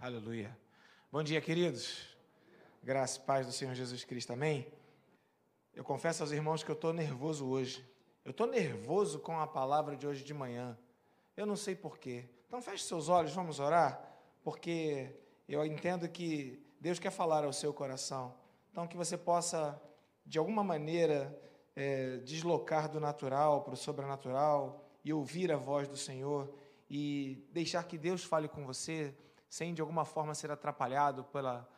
Aleluia. Bom dia, queridos. Graça e paz do Senhor Jesus Cristo. Amém. Eu confesso aos irmãos que eu estou nervoso hoje. Eu estou nervoso com a palavra de hoje de manhã. Eu não sei porquê. Então feche seus olhos, vamos orar, porque eu entendo que Deus quer falar ao seu coração. Então que você possa, de alguma maneira, é, deslocar do natural para o sobrenatural e ouvir a voz do Senhor e deixar que Deus fale com você sem de alguma forma ser atrapalhado pela,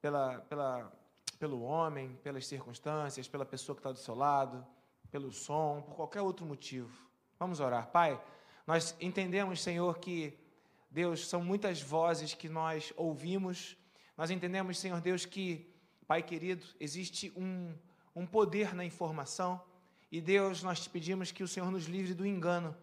pela, pela, pelo homem, pelas circunstâncias, pela pessoa que está do seu lado, pelo som, por qualquer outro motivo. Vamos orar. Pai, nós entendemos, Senhor, que, Deus, são muitas vozes que nós ouvimos. Nós entendemos, Senhor Deus, que, Pai querido, existe um, um poder na informação. E, Deus, nós te pedimos que o Senhor nos livre do engano.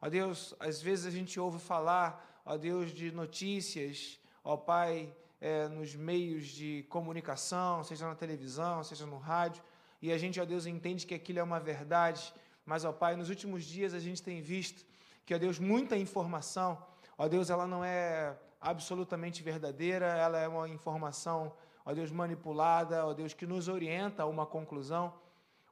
Ó Deus, às vezes a gente ouve falar ó Deus, de notícias, ó Pai, é, nos meios de comunicação, seja na televisão, seja no rádio, e a gente, ó Deus, entende que aquilo é uma verdade, mas, ó Pai, nos últimos dias a gente tem visto que, ó Deus, muita informação, ó Deus, ela não é absolutamente verdadeira, ela é uma informação, ó Deus, manipulada, ó Deus, que nos orienta a uma conclusão,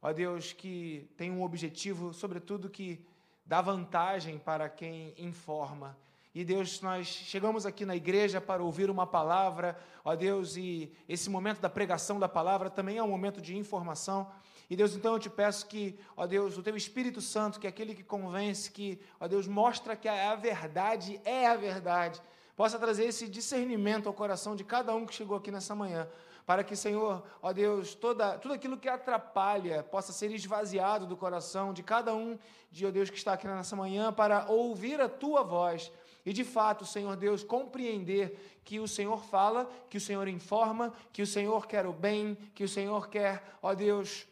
ó Deus, que tem um objetivo, sobretudo, que dá vantagem para quem informa. E Deus, nós chegamos aqui na igreja para ouvir uma palavra, ó Deus, e esse momento da pregação da palavra também é um momento de informação. E Deus, então eu te peço que, ó Deus, o teu Espírito Santo, que é aquele que convence, que, ó Deus, mostra que a verdade é a verdade, possa trazer esse discernimento ao coração de cada um que chegou aqui nessa manhã, para que, Senhor, ó Deus, toda, tudo aquilo que atrapalha possa ser esvaziado do coração de cada um, de, ó Deus, que está aqui nessa manhã, para ouvir a tua voz e de fato, Senhor Deus, compreender que o Senhor fala, que o Senhor informa, que o Senhor quer o bem, que o Senhor quer, ó Deus,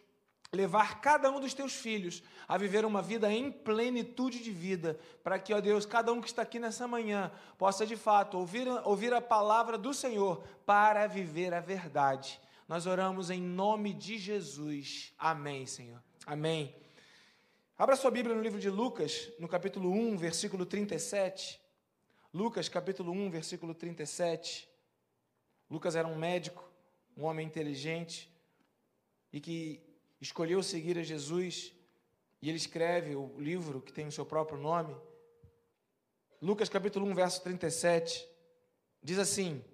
levar cada um dos teus filhos a viver uma vida em plenitude de vida, para que, ó Deus, cada um que está aqui nessa manhã possa de fato ouvir, ouvir a palavra do Senhor para viver a verdade. Nós oramos em nome de Jesus. Amém, Senhor. Amém. Abra sua Bíblia no livro de Lucas, no capítulo 1, versículo 37. Lucas capítulo 1, versículo 37. Lucas era um médico, um homem inteligente e que escolheu seguir a Jesus, e ele escreve o livro que tem o seu próprio nome. Lucas capítulo 1, verso 37 diz assim: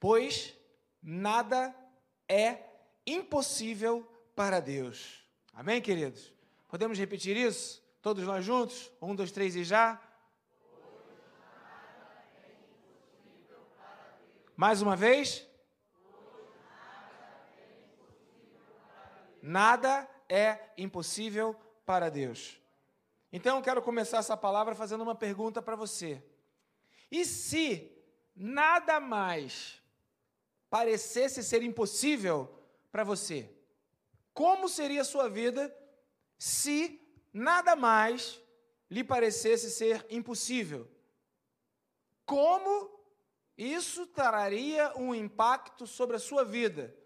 Pois nada é impossível para Deus. Amém, queridos? Podemos repetir isso? Todos nós juntos? Um, dois, três e já? Mais uma vez. Nada é impossível para Deus. Então eu quero começar essa palavra fazendo uma pergunta para você. E se nada mais parecesse ser impossível para você, como seria a sua vida se nada mais lhe parecesse ser impossível? Como isso traria um impacto sobre a sua vida,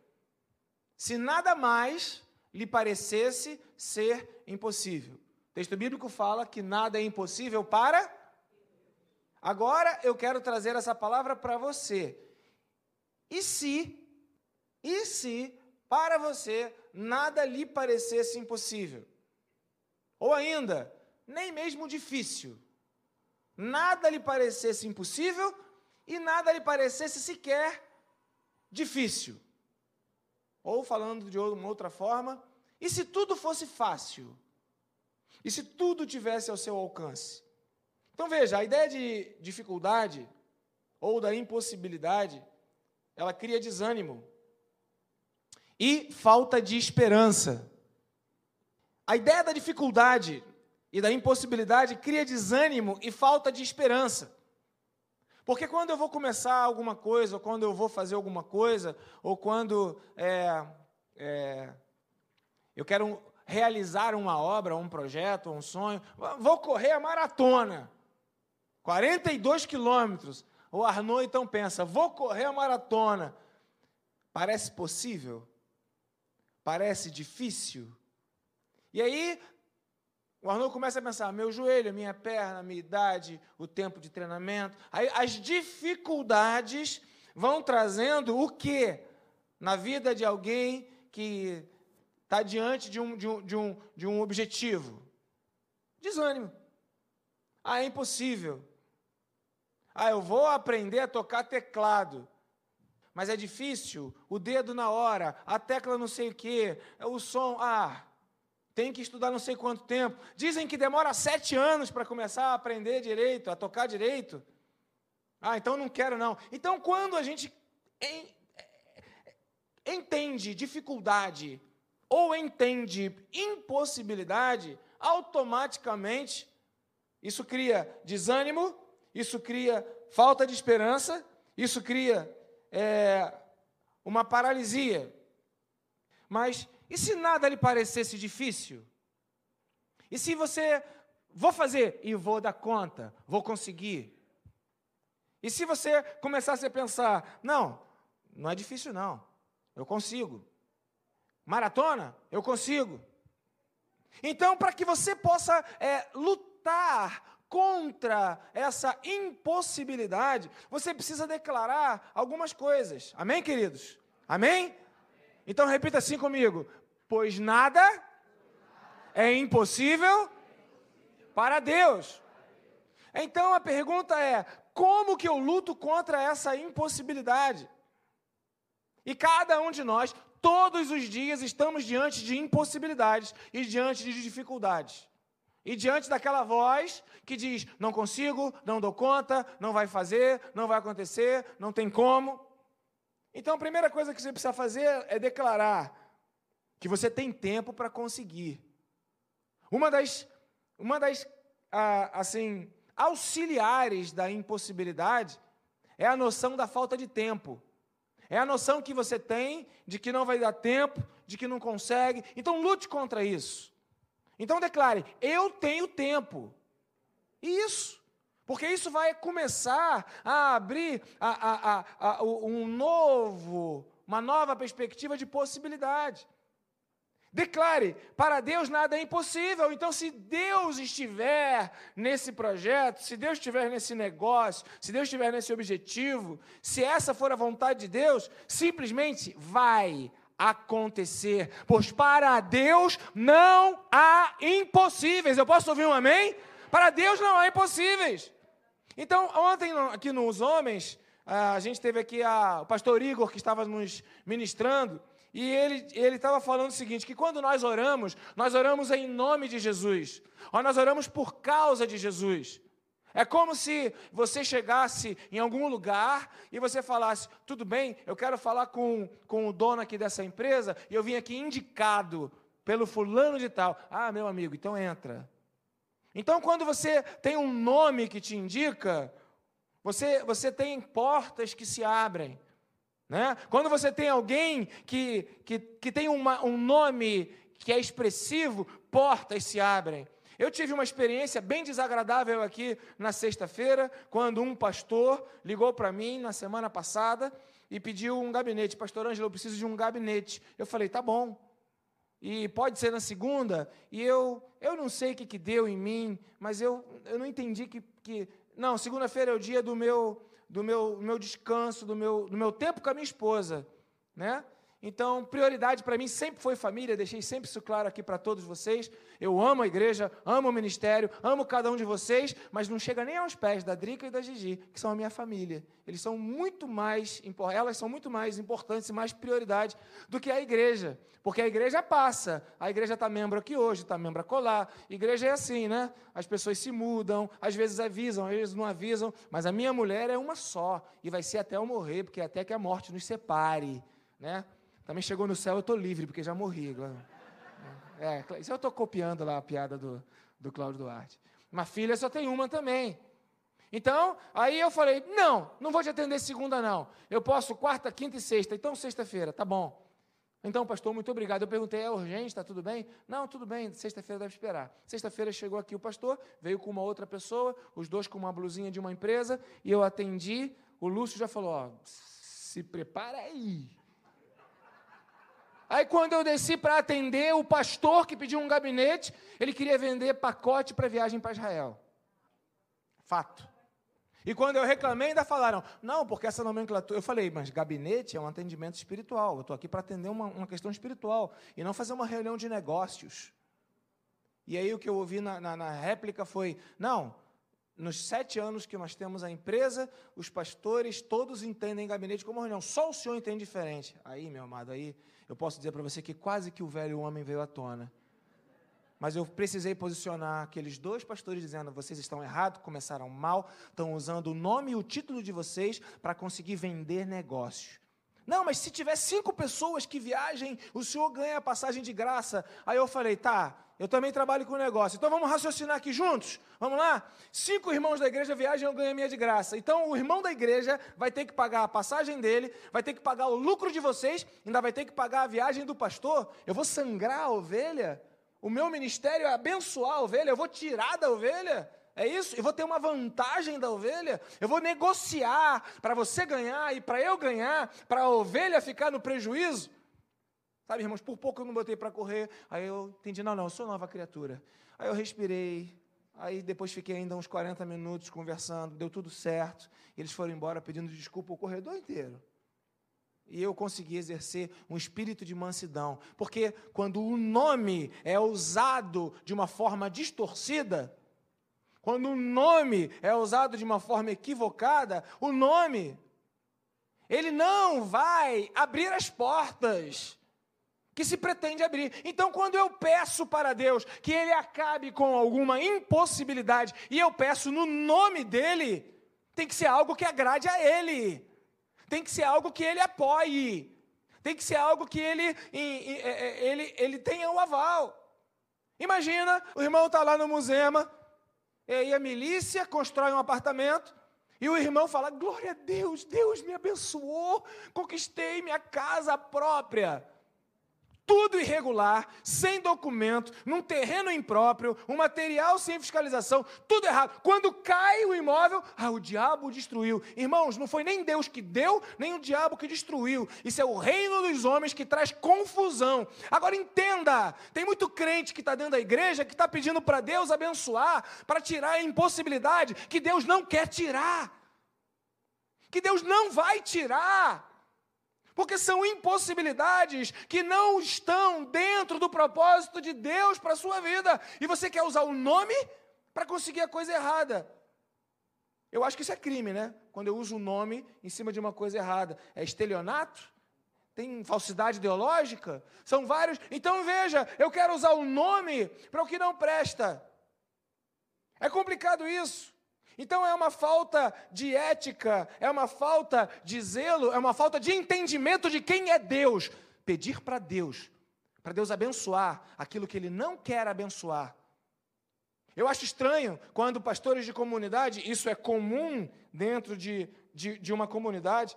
se nada mais lhe parecesse ser impossível. O texto bíblico fala que nada é impossível para. Agora eu quero trazer essa palavra para você. E se, e se para você nada lhe parecesse impossível? Ou ainda, nem mesmo difícil. Nada lhe parecesse impossível e nada lhe parecesse sequer difícil. Ou falando de uma outra forma, e se tudo fosse fácil? E se tudo tivesse ao seu alcance? Então veja, a ideia de dificuldade ou da impossibilidade, ela cria desânimo e falta de esperança. A ideia da dificuldade e da impossibilidade cria desânimo e falta de esperança. Porque quando eu vou começar alguma coisa, ou quando eu vou fazer alguma coisa, ou quando é, é, eu quero realizar uma obra, um projeto, um sonho, vou correr a maratona, 42 quilômetros. O Arnaud então pensa: vou correr a maratona. Parece possível? Parece difícil? E aí, O Arnold começa a pensar: meu joelho, minha perna, minha idade, o tempo de treinamento. Aí as dificuldades vão trazendo o que na vida de alguém que está diante de um, de, um, de, um, de um objetivo? Desânimo. Ah, é impossível. Ah, eu vou aprender a tocar teclado. Mas é difícil, o dedo na hora, a tecla não sei o quê, o som. Ah, tem que estudar não sei quanto tempo. Dizem que demora sete anos para começar a aprender direito, a tocar direito. Ah, então não quero não. Então, quando a gente entende dificuldade ou entende impossibilidade, automaticamente isso cria desânimo, isso cria falta de esperança, isso cria é, uma paralisia. Mas e se nada lhe parecesse difícil? E se você, vou fazer e vou dar conta, vou conseguir? E se você começasse a pensar, não, não é difícil não, eu consigo. Maratona, eu consigo. Então, para que você possa é, lutar contra essa impossibilidade, você precisa declarar algumas coisas. Amém, queridos? Amém? Então repita assim comigo: pois nada é impossível para Deus. Então a pergunta é: como que eu luto contra essa impossibilidade? E cada um de nós, todos os dias, estamos diante de impossibilidades e diante de dificuldades. E diante daquela voz que diz: não consigo, não dou conta, não vai fazer, não vai acontecer, não tem como. Então a primeira coisa que você precisa fazer é declarar: que você tem tempo para conseguir. Uma das, uma das ah, assim, auxiliares da impossibilidade é a noção da falta de tempo. É a noção que você tem de que não vai dar tempo, de que não consegue. Então lute contra isso. Então declare: eu tenho tempo. Isso. Porque isso vai começar a abrir a, a, a, um novo, uma nova perspectiva de possibilidade. Declare: para Deus nada é impossível. Então, se Deus estiver nesse projeto, se Deus estiver nesse negócio, se Deus estiver nesse objetivo, se essa for a vontade de Deus, simplesmente vai acontecer. Pois para Deus não há impossíveis. Eu posso ouvir um amém? Para Deus não há impossíveis. Então, ontem aqui nos Homens, a gente teve aqui a, o pastor Igor que estava nos ministrando. E ele estava falando o seguinte, que quando nós oramos, nós oramos em nome de Jesus. Ou nós oramos por causa de Jesus. É como se você chegasse em algum lugar e você falasse: tudo bem, eu quero falar com, com o dono aqui dessa empresa e eu vim aqui indicado pelo fulano de tal. Ah, meu amigo, então entra. Então, quando você tem um nome que te indica, você, você tem portas que se abrem. Né? Quando você tem alguém que, que, que tem uma, um nome que é expressivo, portas se abrem. Eu tive uma experiência bem desagradável aqui na sexta-feira, quando um pastor ligou para mim na semana passada e pediu um gabinete. Pastor Ângelo, eu preciso de um gabinete. Eu falei, tá bom. E pode ser na segunda. E eu, eu não sei o que, que deu em mim, mas eu, eu não entendi que. que não, segunda-feira é o dia do meu do meu, meu descanso, do meu, do meu tempo com a minha esposa, né? Então, prioridade para mim sempre foi família, deixei sempre isso claro aqui para todos vocês. Eu amo a igreja, amo o ministério, amo cada um de vocês, mas não chega nem aos pés da Drica e da Gigi, que são a minha família. Eles são muito mais, elas são muito mais importantes e mais prioridade do que a igreja. Porque a igreja passa, a igreja está membro aqui hoje, está membro acolá. Igreja é assim, né? As pessoas se mudam, às vezes avisam, às vezes não avisam, mas a minha mulher é uma só, e vai ser até eu morrer, porque até que a morte nos separe, né? Também chegou no céu, eu estou livre, porque já morri. É, isso eu estou copiando lá a piada do, do Cláudio Duarte. Uma filha só tem uma também. Então, aí eu falei, não, não vou te atender segunda, não. Eu posso quarta, quinta e sexta. Então, sexta-feira, tá bom. Então, pastor, muito obrigado. Eu perguntei, é urgente, está tudo bem? Não, tudo bem, sexta-feira deve esperar. Sexta-feira chegou aqui o pastor, veio com uma outra pessoa, os dois com uma blusinha de uma empresa, e eu atendi. O Lúcio já falou, ó, se prepara aí. Aí, quando eu desci para atender o pastor que pediu um gabinete, ele queria vender pacote para viagem para Israel. Fato. E quando eu reclamei, ainda falaram: não, porque essa nomenclatura. Eu falei, mas gabinete é um atendimento espiritual. Eu estou aqui para atender uma, uma, questão espiritual e não fazer uma reunião de negócios. E aí o que eu ouvi na, na, na réplica foi: não, nos sete anos que nós temos a empresa, os pastores todos entendem gabinete como reunião, só o senhor entende diferente. Aí, meu amado, aí eu posso dizer para você que quase que o velho homem veio à tona. Mas eu precisei posicionar aqueles dois pastores dizendo: vocês estão errados, começaram mal, estão usando o nome e o título de vocês para conseguir vender negócios. Não, mas se tiver cinco pessoas que viajem, o senhor ganha a passagem de graça. Aí eu falei: tá, eu também trabalho com negócio. Então vamos raciocinar aqui juntos? Vamos lá? Cinco irmãos da igreja viajam, eu ganho a minha de graça. Então o irmão da igreja vai ter que pagar a passagem dele, vai ter que pagar o lucro de vocês, ainda vai ter que pagar a viagem do pastor. Eu vou sangrar a ovelha? O meu ministério é abençoar a ovelha, eu vou tirar da ovelha. É isso? Eu vou ter uma vantagem da ovelha. Eu vou negociar para você ganhar e para eu ganhar, para a ovelha ficar no prejuízo. Sabe, irmãos, por pouco eu não botei para correr. Aí eu entendi, não, não, eu sou nova criatura. Aí eu respirei. Aí depois fiquei ainda uns 40 minutos conversando, deu tudo certo. Eles foram embora pedindo desculpa o corredor inteiro e eu consegui exercer um espírito de mansidão. Porque quando o nome é usado de uma forma distorcida, quando o nome é usado de uma forma equivocada, o nome, ele não vai abrir as portas que se pretende abrir. Então, quando eu peço para Deus que Ele acabe com alguma impossibilidade, e eu peço no nome dEle, tem que ser algo que agrade a Ele tem que ser algo que ele apoie, tem que ser algo que ele, é, é, ele, ele tenha o um aval. Imagina, o irmão está lá no Musema, e aí a milícia constrói um apartamento, e o irmão fala: Glória a Deus, Deus me abençoou, conquistei minha casa própria tudo irregular, sem documento, num terreno impróprio, um material sem fiscalização, tudo errado. Quando cai o imóvel, ah, o diabo destruiu. Irmãos, não foi nem Deus que deu, nem o diabo que destruiu. Isso é o reino dos homens que traz confusão. Agora entenda: tem muito crente que está dentro da igreja que está pedindo para Deus abençoar, para tirar a impossibilidade que Deus não quer tirar. Que Deus não vai tirar. Porque são impossibilidades que não estão dentro do propósito de Deus para a sua vida. E você quer usar o nome para conseguir a coisa errada. Eu acho que isso é crime, né? Quando eu uso o nome em cima de uma coisa errada. É estelionato? Tem falsidade ideológica? São vários. Então veja, eu quero usar o nome para o que não presta. É complicado isso. Então é uma falta de ética, é uma falta de zelo, é uma falta de entendimento de quem é Deus. Pedir para Deus, para Deus abençoar aquilo que Ele não quer abençoar. Eu acho estranho quando pastores de comunidade, isso é comum dentro de, de, de uma comunidade,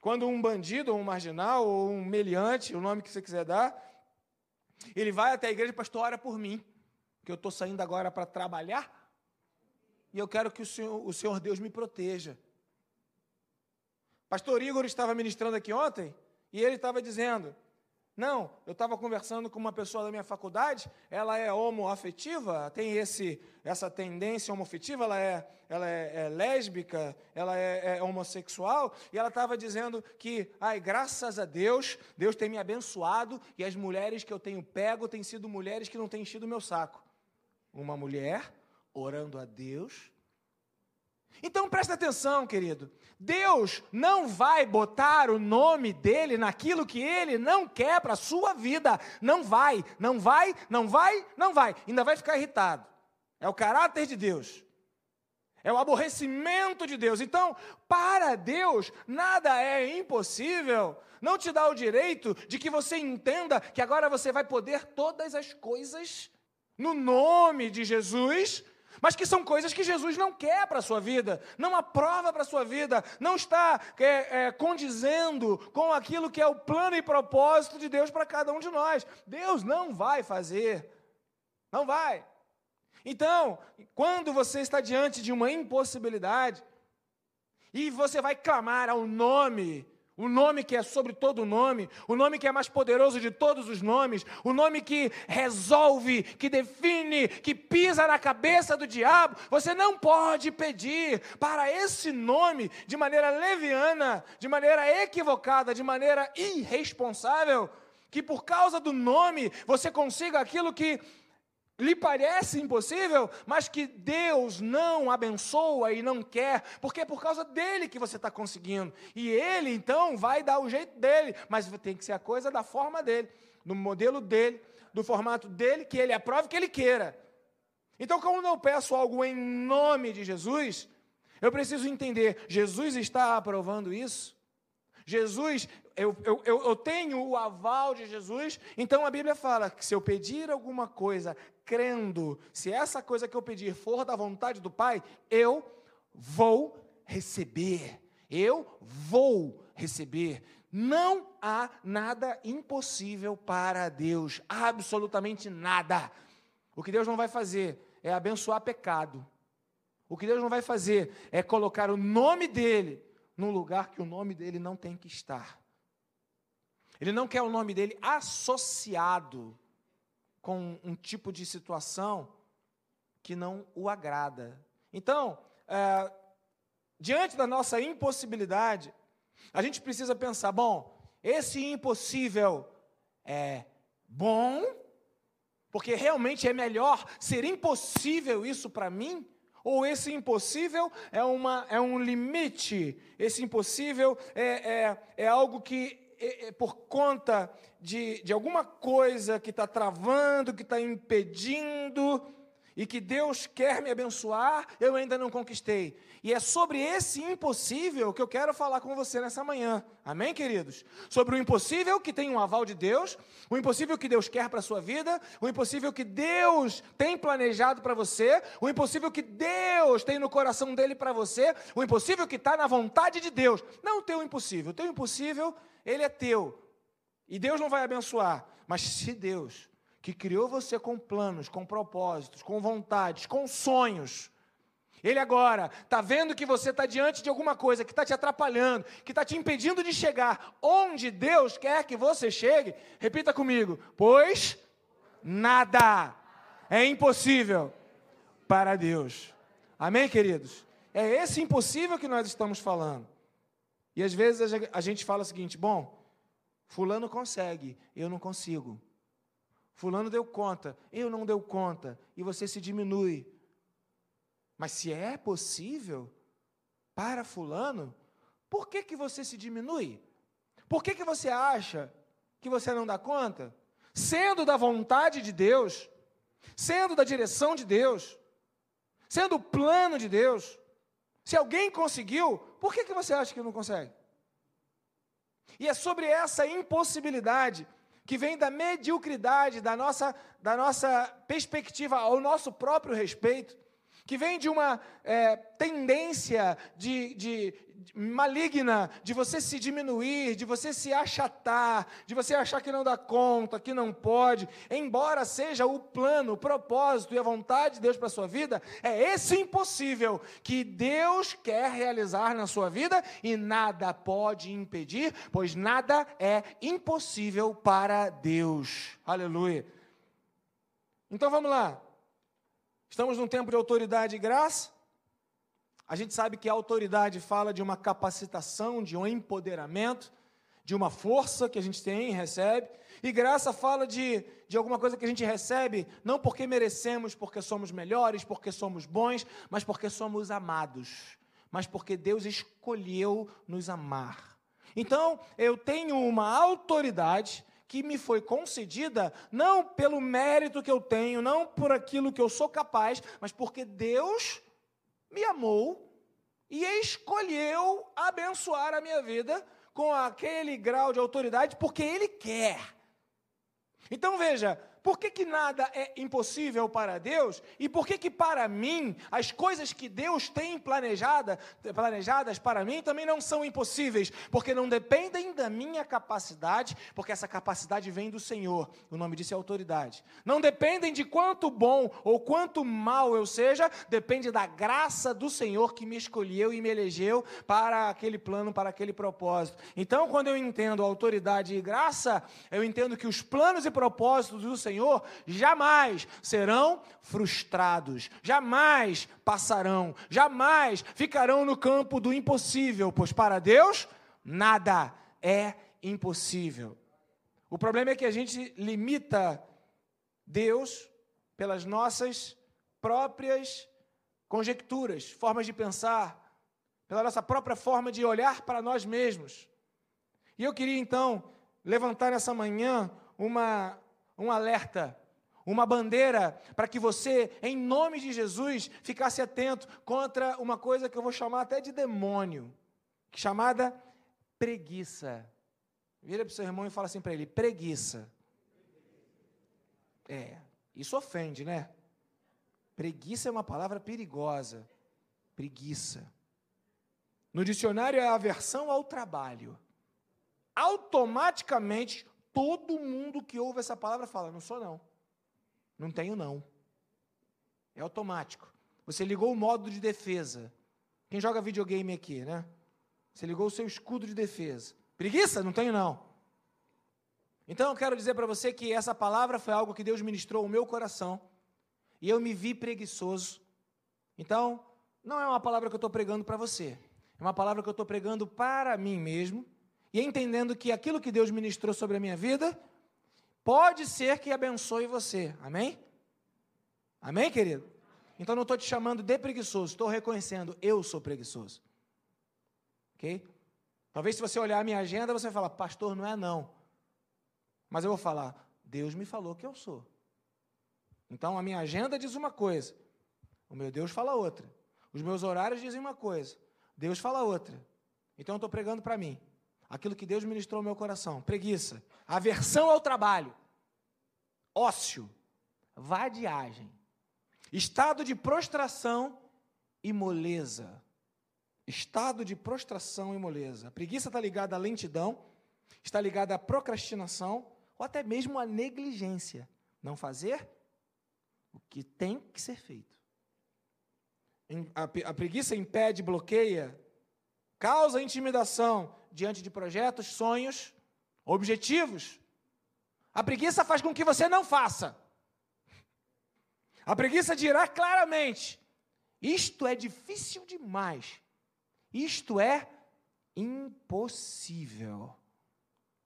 quando um bandido, ou um marginal, ou um meliante, o nome que você quiser dar, ele vai até a igreja, pastor, ora por mim, que eu estou saindo agora para trabalhar, e eu quero que o Senhor, o Senhor Deus me proteja. Pastor Igor estava ministrando aqui ontem e ele estava dizendo: Não, eu estava conversando com uma pessoa da minha faculdade, ela é homoafetiva, tem esse, essa tendência homoafetiva, ela é, ela é, é lésbica, ela é, é homossexual, e ela estava dizendo que, ai, graças a Deus, Deus tem me abençoado e as mulheres que eu tenho pego têm sido mulheres que não têm enchido o meu saco. Uma mulher orando a Deus. Então presta atenção, querido. Deus não vai botar o nome dele naquilo que ele não quer para a sua vida. Não vai, não vai, não vai, não vai. Ainda vai ficar irritado. É o caráter de Deus. É o aborrecimento de Deus. Então, para Deus, nada é impossível. Não te dá o direito de que você entenda que agora você vai poder todas as coisas no nome de Jesus mas que são coisas que Jesus não quer para a sua vida, não aprova para a sua vida, não está é, é, condizendo com aquilo que é o plano e propósito de Deus para cada um de nós. Deus não vai fazer, não vai. Então, quando você está diante de uma impossibilidade, e você vai clamar ao nome, o nome que é sobre todo nome, o nome que é mais poderoso de todos os nomes, o nome que resolve, que define, que pisa na cabeça do diabo, você não pode pedir para esse nome de maneira leviana, de maneira equivocada, de maneira irresponsável, que por causa do nome você consiga aquilo que lhe parece impossível, mas que Deus não abençoa e não quer, porque é por causa dele que você está conseguindo. E ele, então, vai dar o jeito dele, mas tem que ser a coisa da forma dele, do modelo dele, do formato dele, que ele aprove, que ele queira. Então, quando eu peço algo em nome de Jesus, eu preciso entender: Jesus está aprovando isso? Jesus, eu, eu, eu, tenho o aval de Jesus, então a Bíblia fala que se eu pedir alguma coisa crendo, se essa coisa que eu pedir for da vontade do Pai, eu vou receber. Eu vou receber. Não há nada impossível para Deus, absolutamente nada. O que Deus não vai fazer é abençoar pecado. O que Deus não vai fazer é colocar o nome dele num lugar que o nome dele não tem que estar. Ele não quer o nome dele associado com um tipo de situação que não o agrada. Então, é, diante da nossa impossibilidade, a gente precisa pensar: bom, esse impossível é bom, porque realmente é melhor ser impossível isso para mim? ou esse impossível é, uma, é um limite, esse impossível é, é, é algo que, é, é por conta de, de alguma coisa que está travando, que está impedindo, e que Deus quer me abençoar, eu ainda não conquistei. E é sobre esse impossível que eu quero falar com você nessa manhã. Amém, queridos? Sobre o impossível que tem um aval de Deus, o impossível que Deus quer para a sua vida, o impossível que Deus tem planejado para você, o impossível que Deus tem no coração dele para você, o impossível que está na vontade de Deus. Não o teu impossível. O teu impossível, ele é teu. E Deus não vai abençoar. Mas se Deus, que criou você com planos, com propósitos, com vontades, com sonhos, ele agora está vendo que você está diante de alguma coisa que está te atrapalhando, que está te impedindo de chegar onde Deus quer que você chegue. Repita comigo: pois nada é impossível para Deus. Amém, queridos? É esse impossível que nós estamos falando. E às vezes a gente fala o seguinte: bom, Fulano consegue, eu não consigo. Fulano deu conta, eu não deu conta. E você se diminui. Mas se é possível para fulano, por que, que você se diminui? Por que, que você acha que você não dá conta? Sendo da vontade de Deus, sendo da direção de Deus, sendo o plano de Deus, se alguém conseguiu, por que, que você acha que não consegue? E é sobre essa impossibilidade que vem da mediocridade, da nossa, da nossa perspectiva ao nosso próprio respeito, que vem de uma é, tendência de, de, de, maligna de você se diminuir, de você se achatar, de você achar que não dá conta, que não pode, embora seja o plano, o propósito e a vontade de Deus para a sua vida, é esse impossível que Deus quer realizar na sua vida e nada pode impedir, pois nada é impossível para Deus. Aleluia. Então vamos lá. Estamos num tempo de autoridade e graça. A gente sabe que a autoridade fala de uma capacitação, de um empoderamento, de uma força que a gente tem e recebe. E graça fala de, de alguma coisa que a gente recebe, não porque merecemos, porque somos melhores, porque somos bons, mas porque somos amados. Mas porque Deus escolheu nos amar. Então, eu tenho uma autoridade que me foi concedida não pelo mérito que eu tenho, não por aquilo que eu sou capaz, mas porque Deus me amou e escolheu abençoar a minha vida com aquele grau de autoridade porque Ele quer. Então veja, por que, que nada é impossível para Deus? E por que, que para mim, as coisas que Deus tem planejada, planejadas para mim também não são impossíveis? Porque não dependem da minha capacidade, porque essa capacidade vem do Senhor. O nome disso é autoridade. Não dependem de quanto bom ou quanto mal eu seja, depende da graça do Senhor que me escolheu e me elegeu para aquele plano, para aquele propósito. Então, quando eu entendo autoridade e graça, eu entendo que os planos e propósitos do Senhor jamais serão frustrados, jamais passarão, jamais ficarão no campo do impossível, pois para Deus nada é impossível. O problema é que a gente limita Deus pelas nossas próprias conjecturas, formas de pensar, pela nossa própria forma de olhar para nós mesmos. E eu queria então levantar nessa manhã uma, um alerta, uma bandeira, para que você, em nome de Jesus, ficasse atento contra uma coisa que eu vou chamar até de demônio, chamada preguiça. Vira para o seu irmão e fala assim para ele: preguiça. É, isso ofende, né? Preguiça é uma palavra perigosa. Preguiça. No dicionário é aversão ao trabalho. Automaticamente, todo mundo que ouve essa palavra fala: não sou não. Não tenho não. É automático. Você ligou o modo de defesa. Quem joga videogame aqui, né? Você ligou o seu escudo de defesa. Preguiça? Não tenho não. Então eu quero dizer para você que essa palavra foi algo que Deus ministrou ao meu coração e eu me vi preguiçoso. Então, não é uma palavra que eu estou pregando para você, é uma palavra que eu estou pregando para mim mesmo e entendendo que aquilo que Deus ministrou sobre a minha vida pode ser que abençoe você. Amém? Amém, querido? Então não estou te chamando de preguiçoso, estou reconhecendo, eu sou preguiçoso. Ok? Talvez se você olhar a minha agenda, você vai falar, pastor, não é não. Mas eu vou falar, Deus me falou que eu sou. Então a minha agenda diz uma coisa, o meu Deus fala outra. Os meus horários dizem uma coisa, Deus fala outra. Então eu estou pregando para mim aquilo que Deus ministrou no meu coração: preguiça, aversão ao trabalho, ócio, vadiagem, estado de prostração e moleza. Estado de prostração e moleza. A preguiça está ligada à lentidão, está ligada à procrastinação ou até mesmo à negligência. Não fazer o que tem que ser feito. A preguiça impede, bloqueia, causa intimidação diante de projetos, sonhos, objetivos. A preguiça faz com que você não faça. A preguiça dirá claramente: isto é difícil demais, isto é impossível.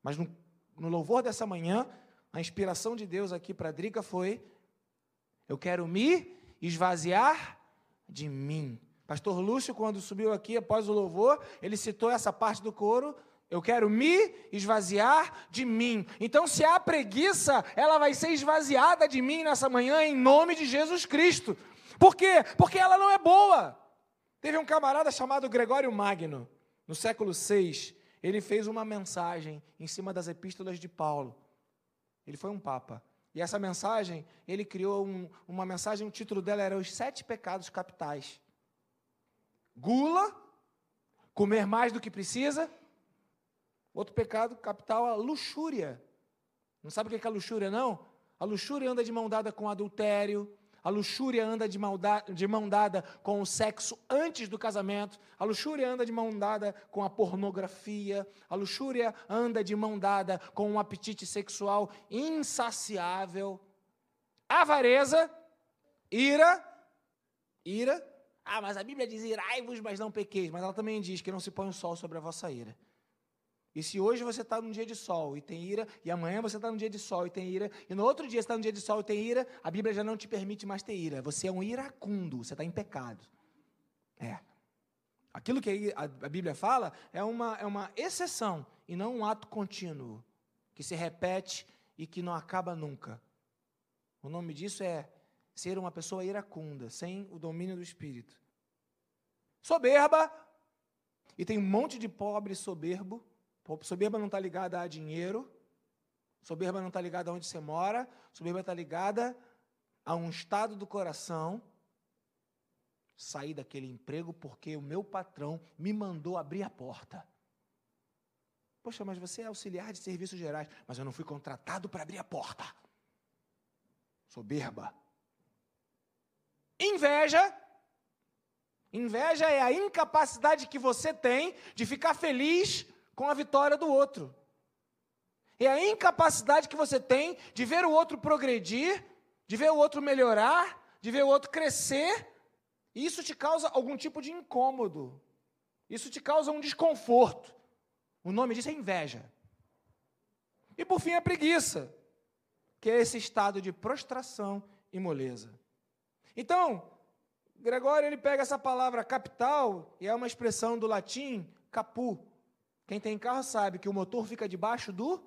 Mas no, no louvor dessa manhã, a inspiração de Deus aqui para Drica foi: eu quero me esvaziar de mim. Pastor Lúcio, quando subiu aqui após o louvor, ele citou essa parte do coro. Eu quero me esvaziar de mim. Então, se há preguiça, ela vai ser esvaziada de mim nessa manhã, em nome de Jesus Cristo. Por quê? Porque ela não é boa. Teve um camarada chamado Gregório Magno, no século VI. Ele fez uma mensagem em cima das epístolas de Paulo. Ele foi um papa. E essa mensagem, ele criou um, uma mensagem, o título dela era Os Sete Pecados Capitais. Gula, comer mais do que precisa. Outro pecado capital, a luxúria. Não sabe o que é a luxúria, não? A luxúria anda de mão dada com adultério, a luxúria anda de, de mão dada com o sexo antes do casamento. A luxúria anda de mão dada com a pornografia. A luxúria anda de mão dada com um apetite sexual insaciável. Avareza, ira, ira. Ah, mas a Bíblia diz irai-vos, mas não pequeis. Mas ela também diz que não se põe o sol sobre a vossa ira. E se hoje você está num dia de sol e tem ira, e amanhã você está num dia de sol e tem ira, e no outro dia você está num dia de sol e tem ira, a Bíblia já não te permite mais ter ira. Você é um iracundo, você está em pecado. É. Aquilo que a Bíblia fala é uma, é uma exceção e não um ato contínuo, que se repete e que não acaba nunca. O nome disso é ser uma pessoa iracunda, sem o domínio do Espírito. Soberba, e tem um monte de pobre soberbo Soberba não está ligada a dinheiro, Soberba não está ligada aonde você mora, soberba está ligada a um estado do coração. Sair daquele emprego porque o meu patrão me mandou abrir a porta. Poxa, mas você é auxiliar de serviços gerais, mas eu não fui contratado para abrir a porta. Soberba. Inveja. Inveja é a incapacidade que você tem de ficar feliz com a vitória do outro. É a incapacidade que você tem de ver o outro progredir, de ver o outro melhorar, de ver o outro crescer. E isso te causa algum tipo de incômodo. Isso te causa um desconforto. O nome disso é inveja. E por fim, a preguiça, que é esse estado de prostração e moleza. Então, Gregório ele pega essa palavra capital e é uma expressão do latim capu. Quem tem carro sabe que o motor fica debaixo do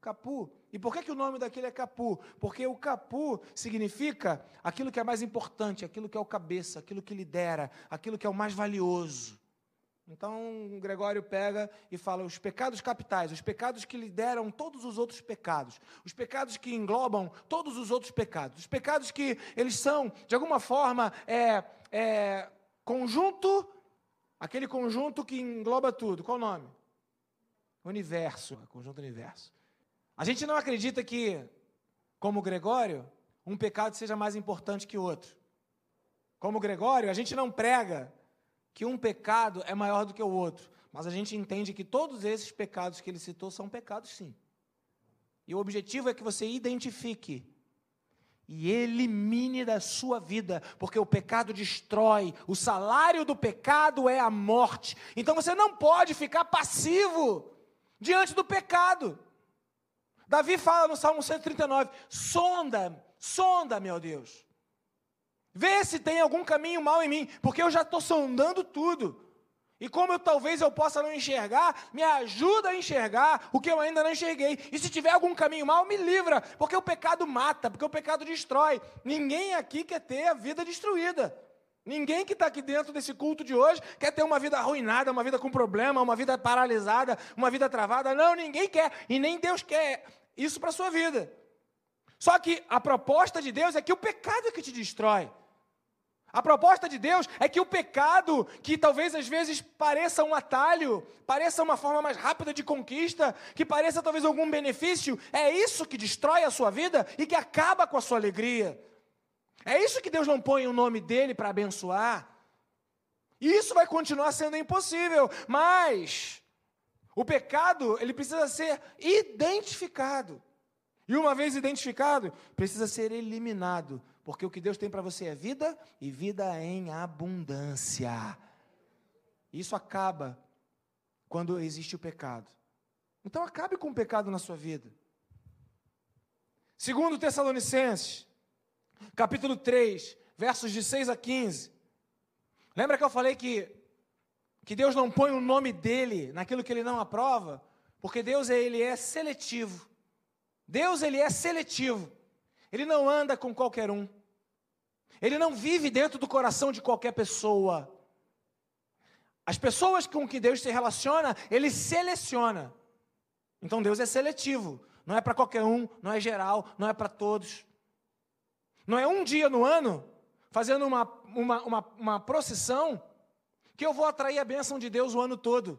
capu. E por que, que o nome daquele é capu? Porque o capu significa aquilo que é mais importante, aquilo que é o cabeça, aquilo que lidera, aquilo que é o mais valioso. Então, Gregório pega e fala os pecados capitais, os pecados que lideram todos os outros pecados, os pecados que englobam todos os outros pecados, os pecados que eles são, de alguma forma, é, é conjunto, aquele conjunto que engloba tudo. Qual o nome? Universo, conjunto universo. A gente não acredita que, como Gregório, um pecado seja mais importante que outro. Como Gregório, a gente não prega que um pecado é maior do que o outro, mas a gente entende que todos esses pecados que ele citou são pecados, sim. E o objetivo é que você identifique e elimine da sua vida, porque o pecado destrói, o salário do pecado é a morte. Então você não pode ficar passivo diante do pecado. Davi fala no Salmo 139: sonda, sonda, meu Deus. Vê se tem algum caminho mal em mim, porque eu já estou sondando tudo. E como eu talvez eu possa não enxergar, me ajuda a enxergar o que eu ainda não enxerguei. E se tiver algum caminho mal, me livra, porque o pecado mata, porque o pecado destrói. Ninguém aqui quer ter a vida destruída. Ninguém que está aqui dentro desse culto de hoje quer ter uma vida arruinada, uma vida com problema, uma vida paralisada, uma vida travada. Não, ninguém quer. E nem Deus quer isso para a sua vida. Só que a proposta de Deus é que o pecado é que te destrói. A proposta de Deus é que o pecado, que talvez às vezes pareça um atalho, pareça uma forma mais rápida de conquista, que pareça talvez algum benefício, é isso que destrói a sua vida e que acaba com a sua alegria. É isso que Deus não põe o nome dele para abençoar. E isso vai continuar sendo impossível, mas o pecado, ele precisa ser identificado. E uma vez identificado, precisa ser eliminado porque o que Deus tem para você é vida e vida em abundância. Isso acaba quando existe o pecado. Então acabe com o pecado na sua vida. Segundo Tessalonicenses, capítulo 3, versos de 6 a 15. Lembra que eu falei que que Deus não põe o nome dele naquilo que ele não aprova? Porque Deus ele é seletivo. Deus ele é seletivo. Ele não anda com qualquer um. Ele não vive dentro do coração de qualquer pessoa. As pessoas com que Deus se relaciona, ele seleciona. Então Deus é seletivo. Não é para qualquer um, não é geral, não é para todos. Não é um dia no ano, fazendo uma, uma, uma, uma procissão, que eu vou atrair a bênção de Deus o ano todo.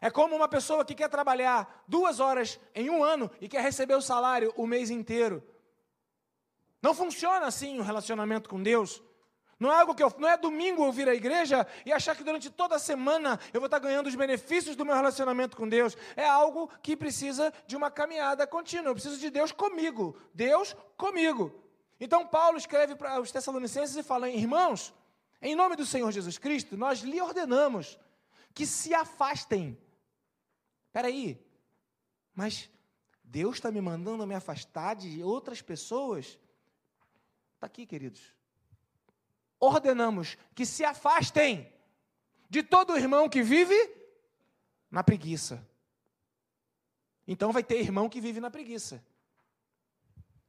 É como uma pessoa que quer trabalhar duas horas em um ano e quer receber o salário o mês inteiro. Não funciona assim o relacionamento com Deus. Não é algo que eu, não é domingo eu vir à igreja e achar que durante toda a semana eu vou estar ganhando os benefícios do meu relacionamento com Deus. É algo que precisa de uma caminhada contínua. Eu preciso de Deus comigo. Deus comigo. Então Paulo escreve para os Tessalonicenses e fala: "Irmãos, em nome do Senhor Jesus Cristo, nós lhe ordenamos que se afastem. Espera aí, mas Deus está me mandando me afastar de outras pessoas? Está aqui, queridos. Ordenamos que se afastem de todo irmão que vive na preguiça. Então vai ter irmão que vive na preguiça.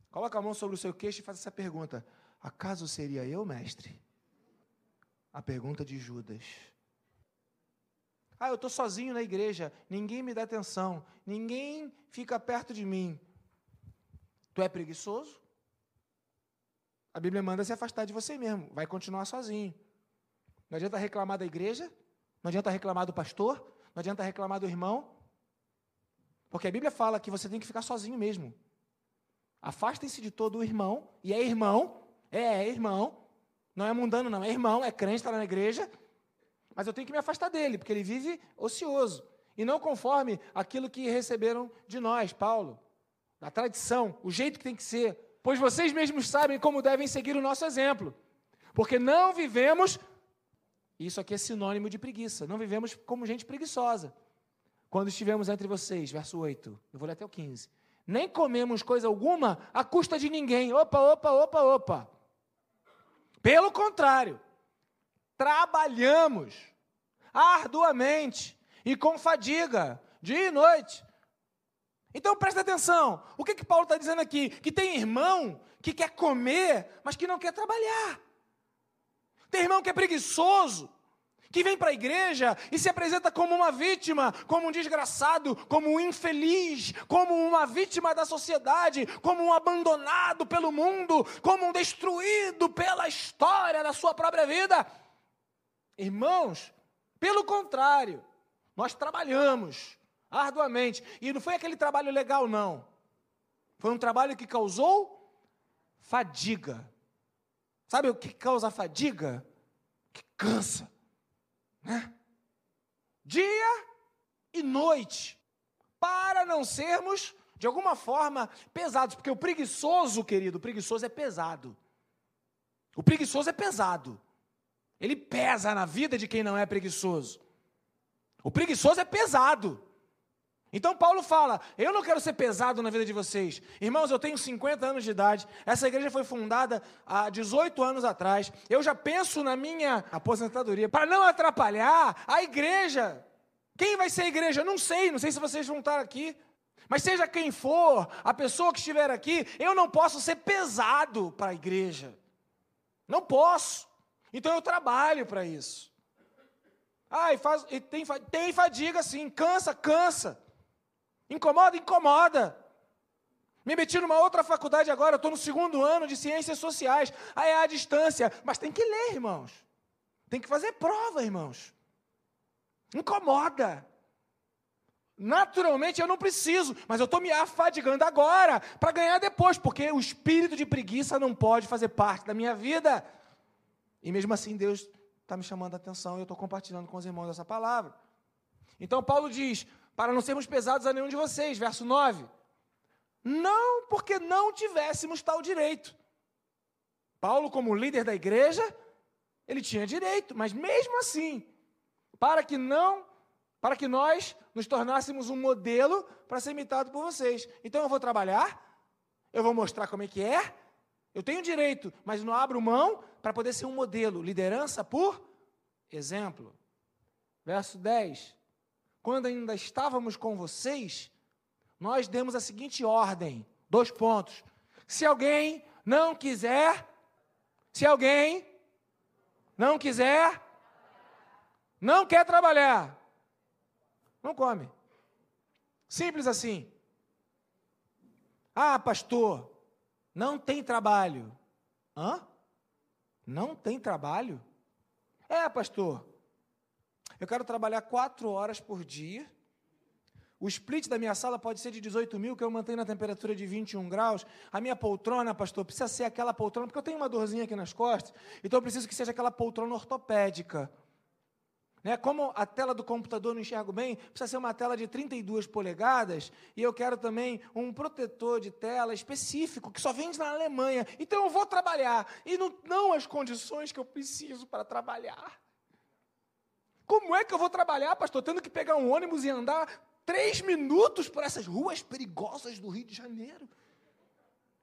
Coloca a mão sobre o seu queixo e faz essa pergunta: Acaso seria eu, mestre? A pergunta de Judas. Ah, eu estou sozinho na igreja, ninguém me dá atenção, ninguém fica perto de mim. Tu é preguiçoso? A Bíblia manda se afastar de você mesmo, vai continuar sozinho. Não adianta reclamar da igreja, não adianta reclamar do pastor, não adianta reclamar do irmão, porque a Bíblia fala que você tem que ficar sozinho mesmo. Afastem-se de todo o irmão, e é irmão, é, é irmão, não é mundano, não, é irmão, é crente, está na igreja, mas eu tenho que me afastar dele, porque ele vive ocioso, e não conforme aquilo que receberam de nós, Paulo, da tradição, o jeito que tem que ser, pois vocês mesmos sabem como devem seguir o nosso exemplo, porque não vivemos, isso aqui é sinônimo de preguiça, não vivemos como gente preguiçosa. Quando estivemos entre vocês, verso 8, eu vou ler até o 15 nem comemos coisa alguma à custa de ninguém. Opa, opa, opa, opa. Pelo contrário, trabalhamos arduamente e com fadiga, dia e noite. Então presta atenção, o que, que Paulo está dizendo aqui? Que tem irmão que quer comer, mas que não quer trabalhar. Tem irmão que é preguiçoso, que vem para a igreja e se apresenta como uma vítima, como um desgraçado, como um infeliz, como uma vítima da sociedade, como um abandonado pelo mundo, como um destruído pela história da sua própria vida. Irmãos, pelo contrário, nós trabalhamos arduamente, e não foi aquele trabalho legal, não. Foi um trabalho que causou fadiga. Sabe o que causa fadiga? Que cansa né? dia e noite, para não sermos, de alguma forma, pesados, porque o preguiçoso, querido, o preguiçoso é pesado. O preguiçoso é pesado. Ele pesa na vida de quem não é preguiçoso. O preguiçoso é pesado. Então Paulo fala: Eu não quero ser pesado na vida de vocês. Irmãos, eu tenho 50 anos de idade. Essa igreja foi fundada há 18 anos atrás. Eu já penso na minha aposentadoria para não atrapalhar a igreja. Quem vai ser a igreja? Não sei, não sei se vocês vão estar aqui. Mas seja quem for, a pessoa que estiver aqui, eu não posso ser pesado para a igreja. Não posso. Então eu trabalho para isso. Ah, faz, tem, tem fadiga sim, cansa, cansa. Incomoda? Incomoda. Me meti numa outra faculdade agora, estou no segundo ano de ciências sociais. Aí é à distância. Mas tem que ler, irmãos. Tem que fazer prova, irmãos. Incomoda. Naturalmente eu não preciso, mas eu estou me afadigando agora para ganhar depois, porque o espírito de preguiça não pode fazer parte da minha vida. E mesmo assim Deus está me chamando a atenção e eu estou compartilhando com os irmãos essa palavra. Então Paulo diz: para não sermos pesados a nenhum de vocês. Verso 9. Não porque não tivéssemos tal direito. Paulo, como líder da igreja, ele tinha direito, mas mesmo assim, para que não, para que nós nos tornássemos um modelo para ser imitado por vocês. Então eu vou trabalhar, eu vou mostrar como é que é, eu tenho direito, mas não abro mão para poder ser um modelo. Liderança por exemplo. Verso 10 quando ainda estávamos com vocês, nós demos a seguinte ordem: dois pontos. Se alguém não quiser, se alguém não quiser, não quer trabalhar, não come. Simples assim. Ah, pastor, não tem trabalho. Hã? Não tem trabalho? É, pastor, eu quero trabalhar quatro horas por dia. O split da minha sala pode ser de 18 mil, que eu mantenho na temperatura de 21 graus. A minha poltrona, pastor, precisa ser aquela poltrona, porque eu tenho uma dorzinha aqui nas costas, então eu preciso que seja aquela poltrona ortopédica. Né? Como a tela do computador não enxergo bem, precisa ser uma tela de 32 polegadas, e eu quero também um protetor de tela específico, que só vende na Alemanha. Então eu vou trabalhar, e não, não as condições que eu preciso para trabalhar. Como é que eu vou trabalhar, pastor, tendo que pegar um ônibus e andar três minutos por essas ruas perigosas do Rio de Janeiro?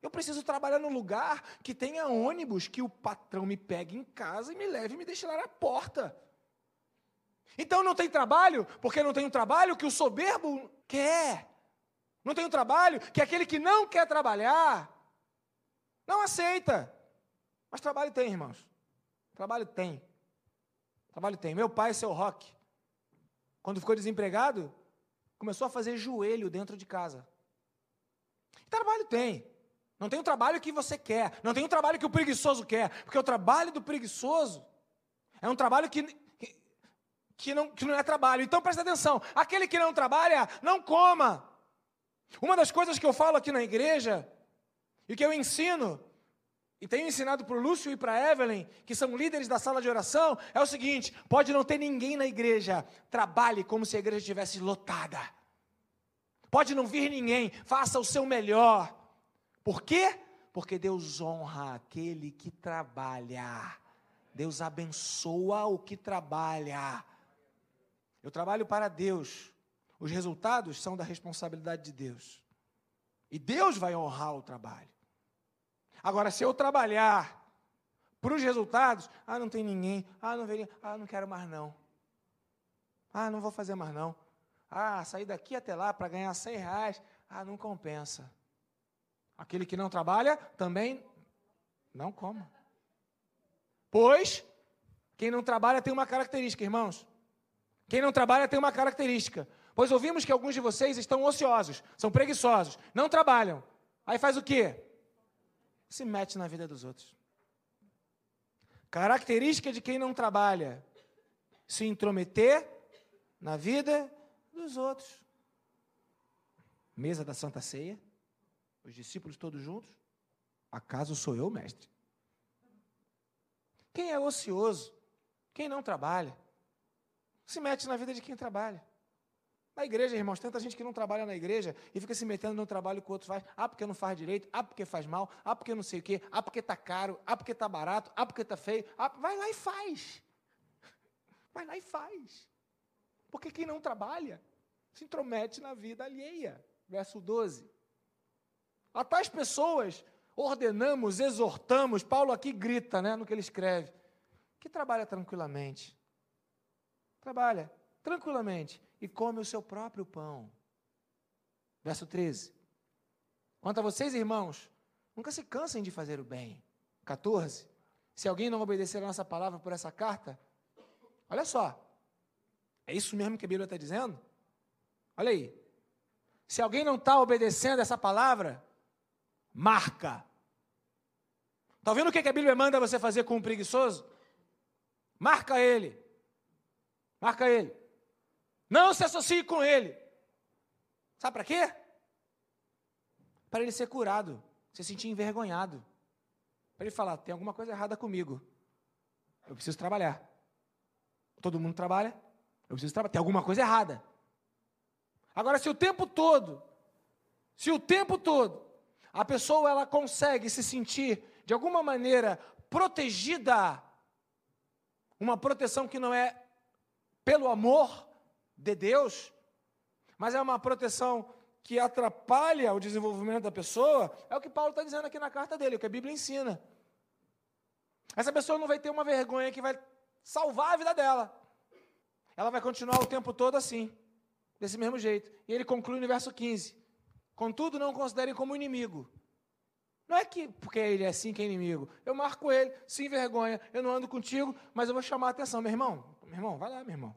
Eu preciso trabalhar num lugar que tenha ônibus, que o patrão me pegue em casa e me leve e me deixe lá na porta. Então não tem trabalho, porque não tem um trabalho que o soberbo quer. Não tem um trabalho que aquele que não quer trabalhar não aceita. Mas trabalho tem, irmãos. Trabalho tem. Trabalho tem. Meu pai seu rock. quando ficou desempregado, começou a fazer joelho dentro de casa. Trabalho tem. Não tem o trabalho que você quer. Não tem o trabalho que o preguiçoso quer. Porque o trabalho do preguiçoso é um trabalho que, que, que, não, que não é trabalho. Então presta atenção: aquele que não trabalha, não coma. Uma das coisas que eu falo aqui na igreja, e que eu ensino, e tenho ensinado para o Lúcio e para Evelyn, que são líderes da sala de oração, é o seguinte: pode não ter ninguém na igreja, trabalhe como se a igreja estivesse lotada. Pode não vir ninguém, faça o seu melhor. Por quê? Porque Deus honra aquele que trabalha. Deus abençoa o que trabalha. Eu trabalho para Deus. Os resultados são da responsabilidade de Deus. E Deus vai honrar o trabalho. Agora, se eu trabalhar para os resultados, ah, não tem ninguém, ah, não veria, ah, não quero mais não. Ah, não vou fazer mais não. Ah, sair daqui até lá para ganhar 100 reais, ah, não compensa. Aquele que não trabalha também não coma. Pois, quem não trabalha tem uma característica, irmãos. Quem não trabalha tem uma característica. Pois ouvimos que alguns de vocês estão ociosos, são preguiçosos, não trabalham. Aí faz o quê? Se mete na vida dos outros. Característica de quem não trabalha: se intrometer na vida dos outros. Mesa da Santa Ceia os discípulos todos juntos? Acaso sou eu, mestre? Quem é ocioso? Quem não trabalha? Se mete na vida de quem trabalha. Na igreja, irmãos, tanta gente que não trabalha na igreja e fica se metendo no trabalho que o outro faz. Ah, porque não faz direito. Ah, porque faz mal. Ah, porque não sei o quê. Ah, porque está caro. Ah, porque está barato. Ah, porque está feio. Ah, vai lá e faz. Vai lá e faz. Porque quem não trabalha se intromete na vida alheia. Verso 12. A tais pessoas ordenamos, exortamos, Paulo aqui grita, né, no que ele escreve, que trabalha tranquilamente. Trabalha tranquilamente e come o seu próprio pão. Verso 13. Quanto a vocês, irmãos, nunca se cansem de fazer o bem. 14. Se alguém não obedecer a nossa palavra por essa carta, olha só, é isso mesmo que a Bíblia está dizendo? Olha aí. Se alguém não está obedecendo essa palavra, marca. Está vendo o que a Bíblia manda você fazer com um preguiçoso? Marca ele. Marca ele. Não se associe com ele. Sabe para quê? Para ele ser curado, se sentir envergonhado. Para ele falar: tem alguma coisa errada comigo. Eu preciso trabalhar. Todo mundo trabalha. Eu preciso trabalhar. Tem alguma coisa errada. Agora, se o tempo todo, se o tempo todo a pessoa ela consegue se sentir de alguma maneira protegida, uma proteção que não é pelo amor de Deus, mas é uma proteção que atrapalha o desenvolvimento da pessoa, é o que Paulo está dizendo aqui na carta dele, o que a Bíblia ensina. Essa pessoa não vai ter uma vergonha que vai salvar a vida dela. Ela vai continuar o tempo todo assim, desse mesmo jeito. E ele conclui no verso 15: Contudo, não considerem como inimigo. Não é que porque ele é assim que é inimigo. Eu marco ele, sem vergonha, eu não ando contigo, mas eu vou chamar a atenção. Meu irmão, meu irmão, vai lá, meu irmão.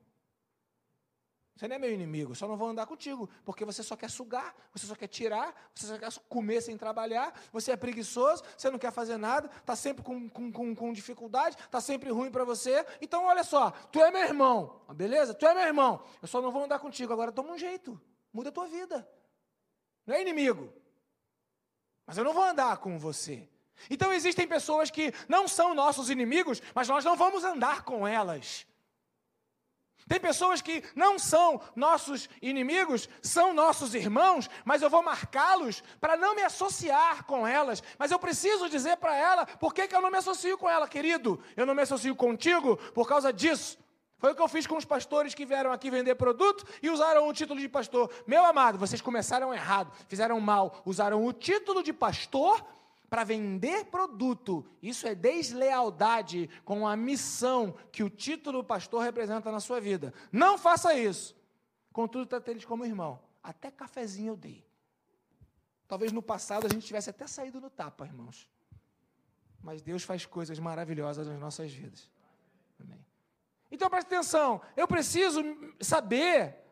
Você não é meu inimigo, só não vou andar contigo, porque você só quer sugar, você só quer tirar, você só quer comer sem trabalhar, você é preguiçoso, você não quer fazer nada, está sempre com, com, com, com dificuldade, está sempre ruim para você. Então, olha só, tu é meu irmão, beleza? Tu é meu irmão, eu só não vou andar contigo, agora toma um jeito, muda a tua vida. Não é inimigo. Mas eu não vou andar com você. Então existem pessoas que não são nossos inimigos, mas nós não vamos andar com elas. Tem pessoas que não são nossos inimigos, são nossos irmãos, mas eu vou marcá-los para não me associar com elas. Mas eu preciso dizer para ela por que, que eu não me associo com ela, querido. Eu não me associo contigo por causa disso. Foi o que eu fiz com os pastores que vieram aqui vender produto e usaram o título de pastor. Meu amado, vocês começaram errado, fizeram mal, usaram o título de pastor para vender produto. Isso é deslealdade com a missão que o título pastor representa na sua vida. Não faça isso. Contudo, trate eles como irmão. Até cafezinho eu dei. Talvez no passado a gente tivesse até saído no tapa, irmãos. Mas Deus faz coisas maravilhosas nas nossas vidas. Amém. Então preste atenção, eu preciso saber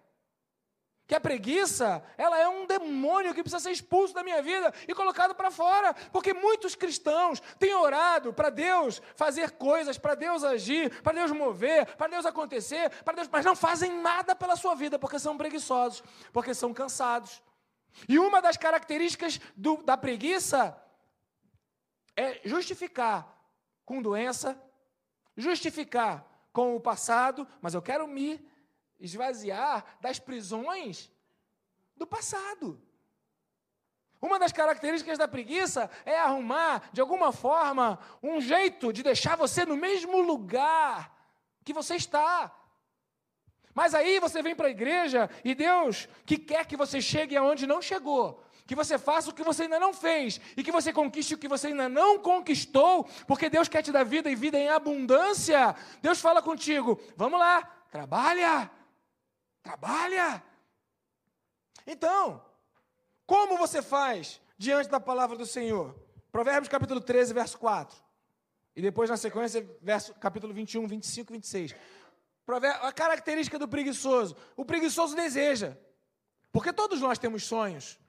que a preguiça, ela é um demônio que precisa ser expulso da minha vida e colocado para fora, porque muitos cristãos têm orado para Deus fazer coisas, para Deus agir, para Deus mover, para Deus acontecer, para Deus, mas não fazem nada pela sua vida porque são preguiçosos, porque são cansados. E uma das características do, da preguiça é justificar com doença, justificar com o passado, mas eu quero me esvaziar das prisões do passado. Uma das características da preguiça é arrumar, de alguma forma, um jeito de deixar você no mesmo lugar que você está. Mas aí você vem para a igreja e Deus, que quer que você chegue aonde não chegou, que você faça o que você ainda não fez e que você conquiste o que você ainda não conquistou, porque Deus quer te dar vida e vida em abundância. Deus fala contigo: vamos lá, trabalha, Trabalha. Então, como você faz diante da palavra do Senhor? Provérbios capítulo 13, verso 4. E depois, na sequência, verso, capítulo 21, 25 e 26. A característica do preguiçoso. O preguiçoso deseja. Porque todos nós temos sonhos.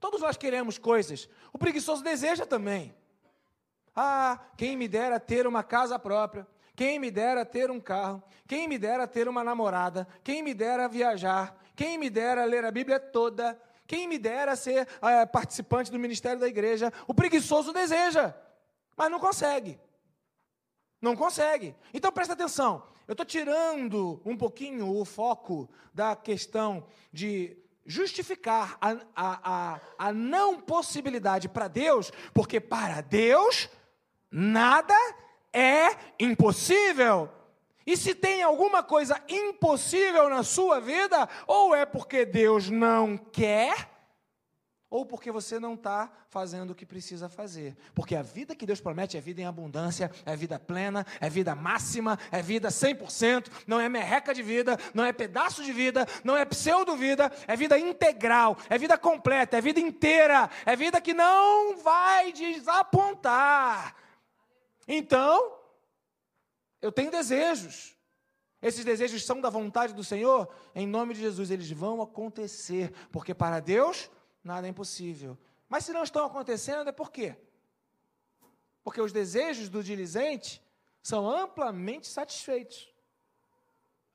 Todos nós queremos coisas. O preguiçoso deseja também. Ah, quem me dera ter uma casa própria. Quem me dera ter um carro, quem me dera ter uma namorada, quem me dera viajar, quem me dera ler a Bíblia toda, quem me dera ser é, participante do ministério da igreja. O preguiçoso deseja, mas não consegue. Não consegue. Então presta atenção. Eu estou tirando um pouquinho o foco da questão de justificar a, a, a, a não possibilidade para Deus, porque para Deus nada é impossível. E se tem alguma coisa impossível na sua vida, ou é porque Deus não quer, ou porque você não está fazendo o que precisa fazer. Porque a vida que Deus promete é vida em abundância, é vida plena, é vida máxima, é vida 100%, não é merreca de vida, não é pedaço de vida, não é pseudo-vida, é vida integral, é vida completa, é vida inteira, é vida que não vai desapontar. Então, eu tenho desejos. Esses desejos são da vontade do Senhor? Em nome de Jesus, eles vão acontecer, porque para Deus nada é impossível. Mas se não estão acontecendo, é por quê? Porque os desejos do diligente são amplamente satisfeitos.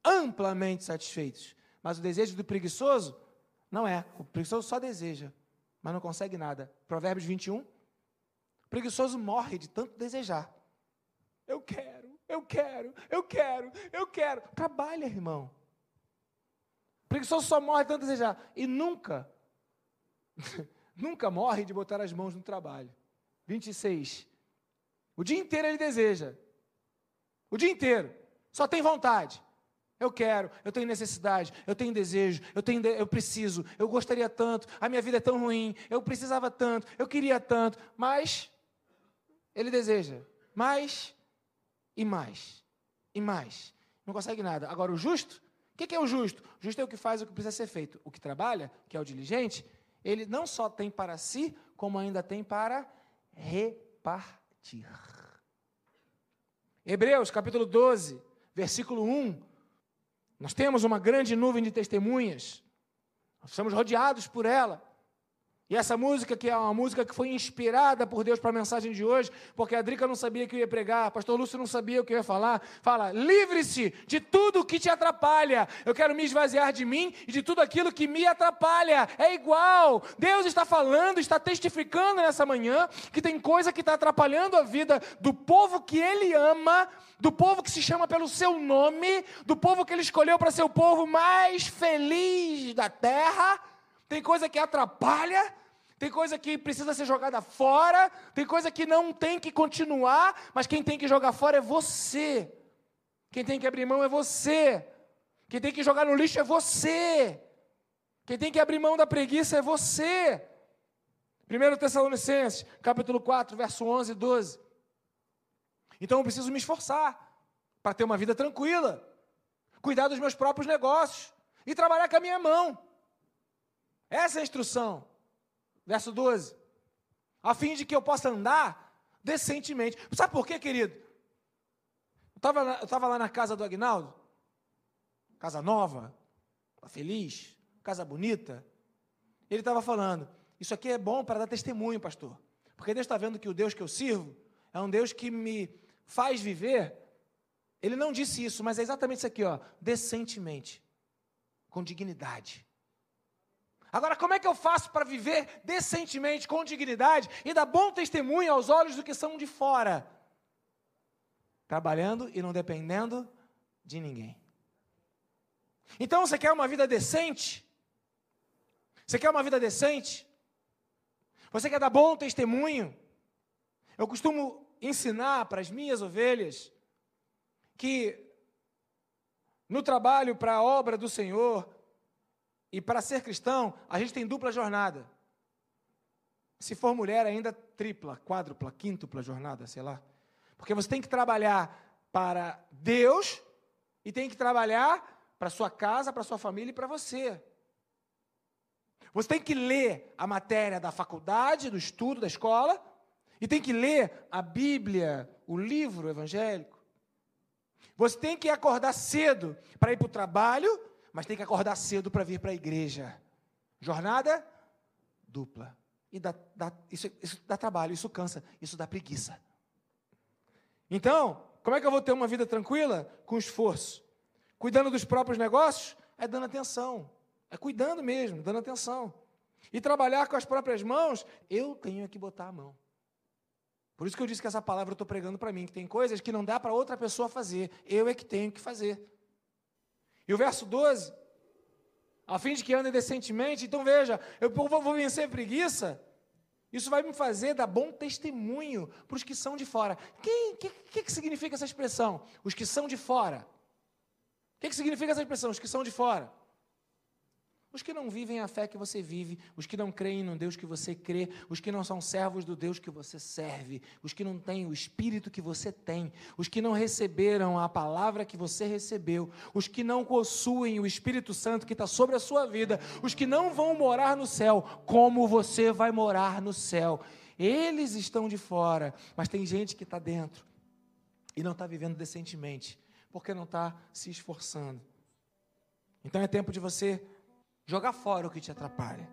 Amplamente satisfeitos. Mas o desejo do preguiçoso não é. O preguiçoso só deseja, mas não consegue nada. Provérbios 21. O preguiçoso morre de tanto desejar. Eu quero, eu quero, eu quero, eu quero. Trabalha, irmão. Preguiçoso só morre tanto desejar. E nunca, nunca morre de botar as mãos no trabalho. 26. O dia inteiro ele deseja. O dia inteiro. Só tem vontade. Eu quero, eu tenho necessidade, eu tenho desejo, eu, tenho, eu preciso, eu gostaria tanto, a minha vida é tão ruim, eu precisava tanto, eu queria tanto, mas ele deseja, mas e mais, e mais. Não consegue nada. Agora, o justo, o que é o justo? O justo é o que faz o que precisa ser feito. O que trabalha, que é o diligente, ele não só tem para si, como ainda tem para repartir. Hebreus capítulo 12, versículo 1. Nós temos uma grande nuvem de testemunhas. Nós estamos rodeados por ela. E essa música, que é uma música que foi inspirada por Deus para a mensagem de hoje, porque a Drica não sabia que eu ia pregar, pastor Lúcio não sabia o que eu ia falar, fala: livre-se de tudo que te atrapalha. Eu quero me esvaziar de mim e de tudo aquilo que me atrapalha. É igual. Deus está falando, está testificando nessa manhã que tem coisa que está atrapalhando a vida do povo que Ele ama, do povo que se chama pelo seu nome, do povo que Ele escolheu para ser o povo mais feliz da terra tem coisa que atrapalha, tem coisa que precisa ser jogada fora, tem coisa que não tem que continuar, mas quem tem que jogar fora é você. Quem tem que abrir mão é você. Quem tem que jogar no lixo é você. Quem tem que abrir mão da preguiça é você. 1 Tessalonicenses, capítulo 4, verso 11 e 12. Então eu preciso me esforçar para ter uma vida tranquila, cuidar dos meus próprios negócios e trabalhar com a minha mão. Essa é a instrução. Verso 12. A fim de que eu possa andar decentemente. Sabe por quê, querido? Eu estava lá na casa do Agnaldo, casa nova, tá feliz, casa bonita. Ele estava falando: Isso aqui é bom para dar testemunho, pastor. Porque Deus está vendo que o Deus que eu sirvo é um Deus que me faz viver. Ele não disse isso, mas é exatamente isso aqui, ó, decentemente, com dignidade. Agora, como é que eu faço para viver decentemente, com dignidade e dar bom testemunho aos olhos do que são de fora? Trabalhando e não dependendo de ninguém. Então, você quer uma vida decente? Você quer uma vida decente? Você quer dar bom testemunho? Eu costumo ensinar para as minhas ovelhas que no trabalho para a obra do Senhor, e para ser cristão, a gente tem dupla jornada. Se for mulher, ainda tripla, quádrupla, quíntupla jornada, sei lá. Porque você tem que trabalhar para Deus e tem que trabalhar para sua casa, para sua família e para você. Você tem que ler a matéria da faculdade, do estudo, da escola, e tem que ler a Bíblia, o livro evangélico. Você tem que acordar cedo para ir para o trabalho mas tem que acordar cedo para vir para a igreja. Jornada dupla. E dá, dá, isso, isso dá trabalho, isso cansa, isso dá preguiça. Então, como é que eu vou ter uma vida tranquila? Com esforço. Cuidando dos próprios negócios? É dando atenção. É cuidando mesmo, dando atenção. E trabalhar com as próprias mãos? Eu tenho que botar a mão. Por isso que eu disse que essa palavra eu estou pregando para mim, que tem coisas que não dá para outra pessoa fazer. Eu é que tenho que fazer. E o verso 12, a fim de que andem decentemente, então veja, eu vou vencer preguiça, isso vai me fazer dar bom testemunho para os que são de fora. O que, que, que, significa essa expressão? Os que são de fora. O que, que significa essa expressão? Os que são de fora. Os que não vivem a fé que você vive, os que não creem no Deus que você crê, os que não são servos do Deus que você serve, os que não têm o espírito que você tem, os que não receberam a palavra que você recebeu, os que não possuem o Espírito Santo que está sobre a sua vida, os que não vão morar no céu, como você vai morar no céu. Eles estão de fora, mas tem gente que está dentro e não está vivendo decentemente, porque não está se esforçando. Então é tempo de você Jogar fora o que te atrapalha.